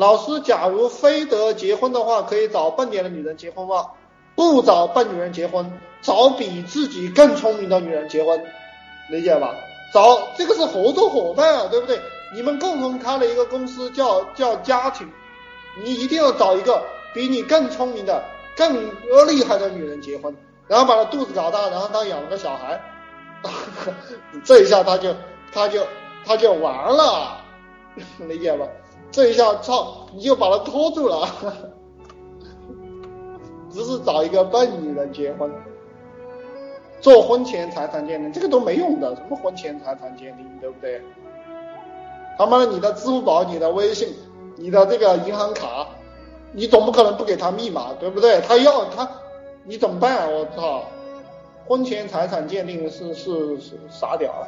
老师，假如非得结婚的话，可以找笨点的女人结婚吗？不找笨女人结婚，找比自己更聪明的女人结婚，理解吧？找这个是合作伙伴啊，对不对？你们共同开了一个公司，叫叫家庭，你一定要找一个比你更聪明的、更厉害的女人结婚，然后把她肚子搞大，然后她养了个小孩，这一下他就他就他就完了，理解吧？这一下操，你就把他拖住了，只是找一个笨女人结婚。做婚前财产鉴定，这个都没用的，什么婚前财产鉴定，对不对？他妈的，你的支付宝、你的微信、你的这个银行卡，你总不可能不给他密码，对不对？他要他，你怎么办？我操！婚前财产鉴定是是是傻屌啊！